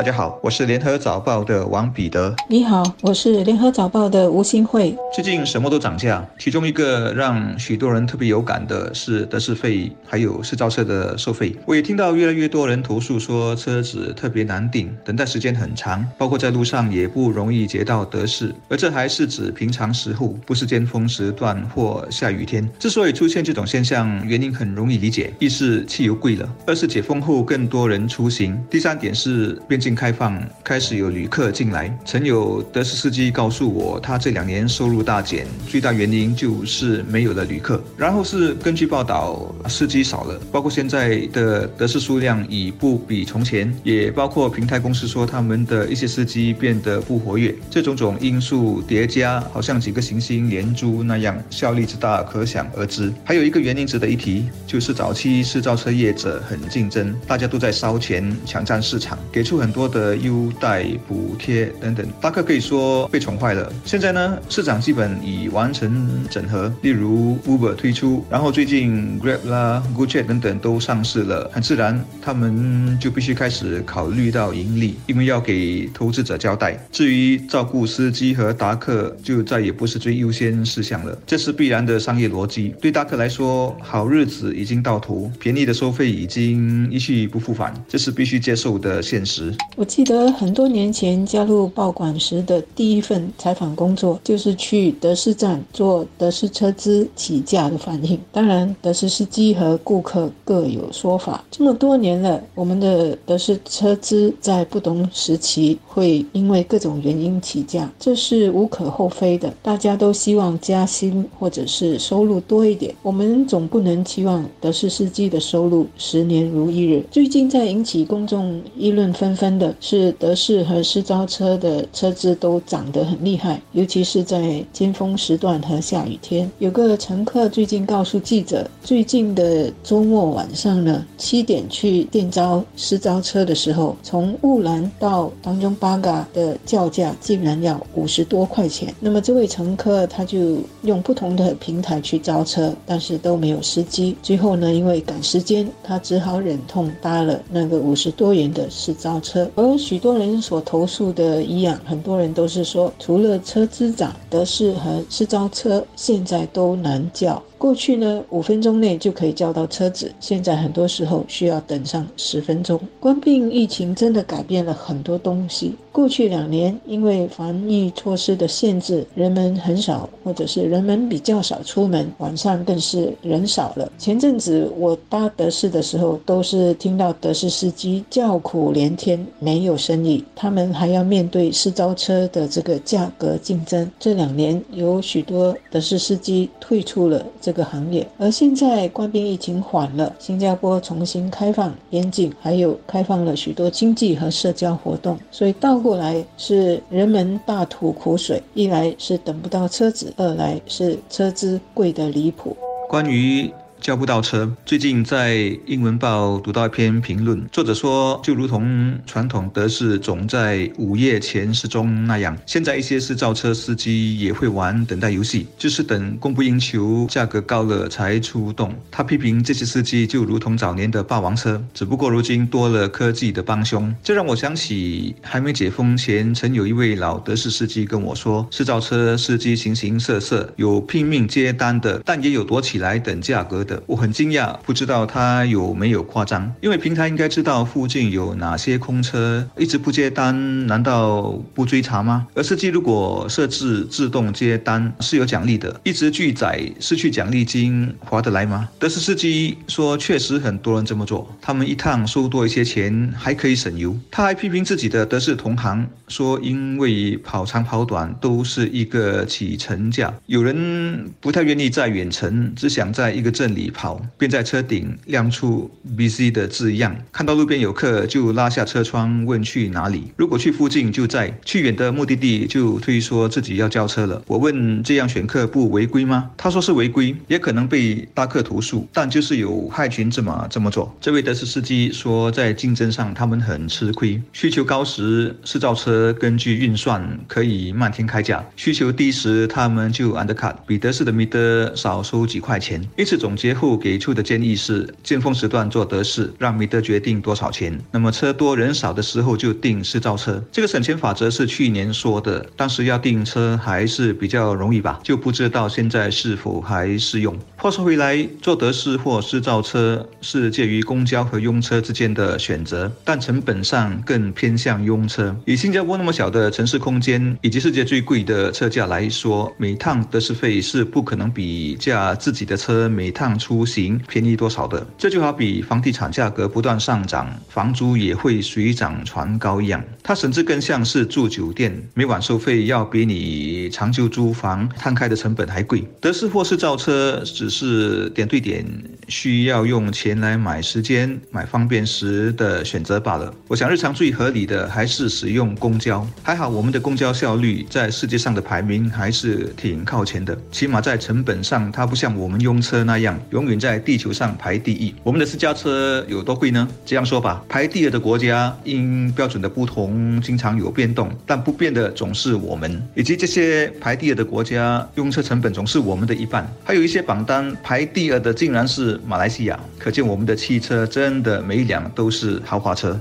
大家好，我是联合早报的王彼得。你好，我是联合早报的吴新慧。最近什么都涨价，其中一个让许多人特别有感的是德士费，还有试造车的收费。我也听到越来越多人投诉说车子特别难订，等待时间很长，包括在路上也不容易截到德士。而这还是指平常时候，不是尖峰时段或下雨天。之所以出现这种现象，原因很容易理解：一是汽油贵了，二是解封后更多人出行，第三点是边境。开放开始有旅客进来，曾有德士司机告诉我，他这两年收入大减，最大原因就是没有了旅客。然后是根据报道，司机少了，包括现在的德士数量已不比从前，也包括平台公司说他们的一些司机变得不活跃。这种种因素叠加，好像几个行星连珠那样，效力之大可想而知。还有一个原因值得一提，就是早期试造车业者很竞争，大家都在烧钱抢占市场，给出很多。多的优待、补贴等等，大客可以说被宠坏了。现在呢，市场基本已完成整合，例如 Uber 推出，然后最近 Grab 啦、g o o d j e t 等等都上市了，很自然，他们就必须开始考虑到盈利，因为要给投资者交代。至于照顾司机和达客，就再也不是最优先事项了，这是必然的商业逻辑。对达客来说，好日子已经到头，便宜的收费已经一去不复返，这是必须接受的现实。我记得很多年前加入报馆时的第一份采访工作，就是去德士站做德士车资起价的反应。当然，德士司机和顾客各有说法。这么多年了，我们的德士车资在不同时期会因为各种原因起价，这是无可厚非的。大家都希望加薪或者是收入多一点，我们总不能期望德士司机的收入十年如一日。最近在引起公众议论纷纷。真的是德士和私招车的车子都涨得很厉害，尤其是在尖峰时段和下雨天。有个乘客最近告诉记者，最近的周末晚上呢，七点去电招私招车的时候，从雾兰到当中八嘎的叫价竟然要五十多块钱。那么这位乘客他就用不同的平台去招车，但是都没有司机。最后呢，因为赶时间，他只好忍痛搭了那个五十多元的私招车。而许多人所投诉的一样，很多人都是说，除了车之长，德士和私招车现在都难叫。过去呢，五分钟内就可以叫到车子，现在很多时候需要等上十分钟。关病疫情真的改变了很多东西。过去两年，因为防疫措施的限制，人们很少，或者是人们比较少出门，晚上更是人少了。前阵子我搭德士的时候，都是听到德士司机叫苦连天，没有生意，他们还要面对私招车的这个价格竞争。这两年有许多德士司机退出了。这个行业，而现在官兵疫情缓了，新加坡重新开放边境，还有开放了许多经济和社交活动，所以倒过来是人们大吐苦水，一来是等不到车子，二来是车资贵得离谱。关于。叫不到车。最近在英文报读到一篇评论，作者说，就如同传统德式总在午夜前失踪那样，现在一些私造车司机也会玩等待游戏，就是等供不应求、价格高了才出动。他批评这些司机就如同早年的霸王车，只不过如今多了科技的帮凶。这让我想起还没解封前，曾有一位老德式司机跟我说，私造车司机形形色色，有拼命接单的，但也有躲起来等价格。我很惊讶，不知道他有没有夸张，因为平台应该知道附近有哪些空车，一直不接单，难道不追查吗？而司机如果设置自动接单是有奖励的，一直拒载失去奖励金划得来吗？德士司机说，确实很多人这么做，他们一趟收多一些钱，还可以省油。他还批评自己的德士同行，说因为跑长跑短都是一个起程价，有人不太愿意在远程，只想在一个镇里。里跑，便在车顶亮出 “B C” 的字样。看到路边有客，就拉下车窗问去哪里。如果去附近就在，去远的目的地就推说自己要交车了。我问这样选客不违规吗？他说是违规，也可能被大客投诉，但就是有害群之马这么做。这位德士司机说，在竞争上他们很吃亏，需求高时试造车根据运算可以漫天开价，需求低时他们就 undercut，比德士的米德少收几块钱。因此总结后给出的建议是，尖峰时段做德士，让米德决定多少钱。那么车多人少的时候就定私造车。这个省钱法则是去年说的，当时要订车还是比较容易吧，就不知道现在是否还适用。话说回来，做德士或私造车是介于公交和拥车之间的选择，但成本上更偏向拥车。以新加坡那么小的城市空间以及世界最贵的车价来说，每趟德士费是不可能比驾自己的车每趟出行便宜多少的。这就好比房地产价格不断上涨，房租也会水涨船高一样。它甚至更像是住酒店，每晚收费要比你长久租房摊开的成本还贵。德式或是造车只是点对点需要用钱来买时间、买方便时的选择罢了。我想日常最合理的还是使用公交。还好我们的公交效率在世界上的排名还是挺靠前的，起码在成本上，它不像我们用车那样永远在地球上排第一。我们的私家车有多贵呢？这样说吧，排第二的国家因标准的不同，经常有变动，但不变的总是我们，以及这些排第二的国家用车成本总是我们的一半。还有一些榜单排第二的竟然是马来西亚，可见我们的汽车真的每一辆都是豪华车。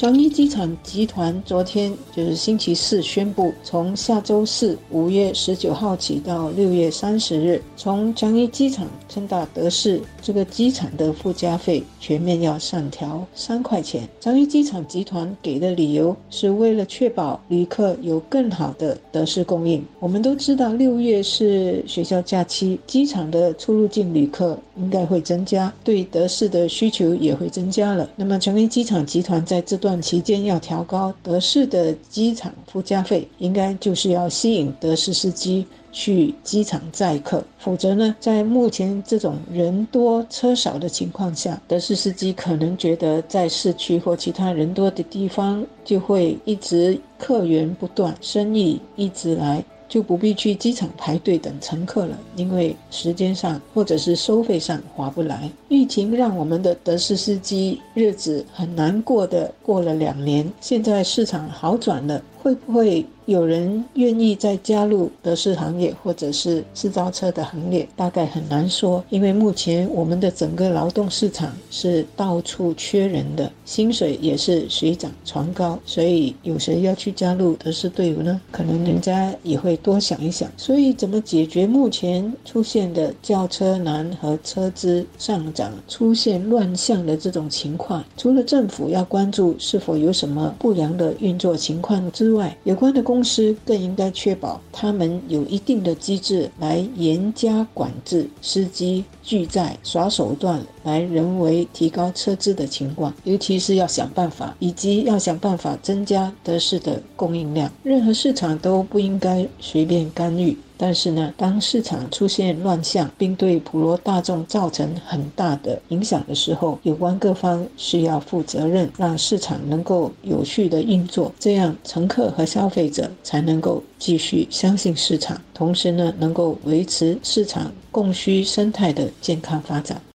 樟宜机场集团昨天就是星期四宣布，从下周四五月十九号起到六月三十日，从樟宜机场乘搭德士这个机场的附加费全面要上调三块钱。樟宜机场集团给的理由是为了确保旅客有更好的德士供应。我们都知道六月是学校假期，机场的出入境旅客应该会增加，对德士的需求也会增加了。那么樟宜机场集团在这段段期间要调高德士的机场附加费，应该就是要吸引德士司机去机场载客。否则呢，在目前这种人多车少的情况下，德士司机可能觉得在市区或其他人多的地方就会一直客源不断，生意一直来。就不必去机场排队等乘客了，因为时间上或者是收费上划不来。疫情让我们的德士司机日子很难过的过了两年，现在市场好转了。会不会有人愿意再加入德士行业或者是制造车的行列？大概很难说，因为目前我们的整个劳动市场是到处缺人的，薪水也是水涨船高，所以有谁要去加入德士队伍呢？可能人家也会多想一想。所以怎么解决目前出现的轿车难和车资上涨、出现乱象的这种情况？除了政府要关注是否有什么不良的运作情况之，之外，有关的公司更应该确保他们有一定的机制来严加管制司机拒载、耍手段来人为提高车资的情况，尤其是要想办法，以及要想办法增加德士的供应量。任何市场都不应该随便干预。但是呢，当市场出现乱象，并对普罗大众造成很大的影响的时候，有关各方需要负责任，让市场能够有序的运作，这样乘客和消费者才能够继续相信市场，同时呢，能够维持市场供需生态的健康发展。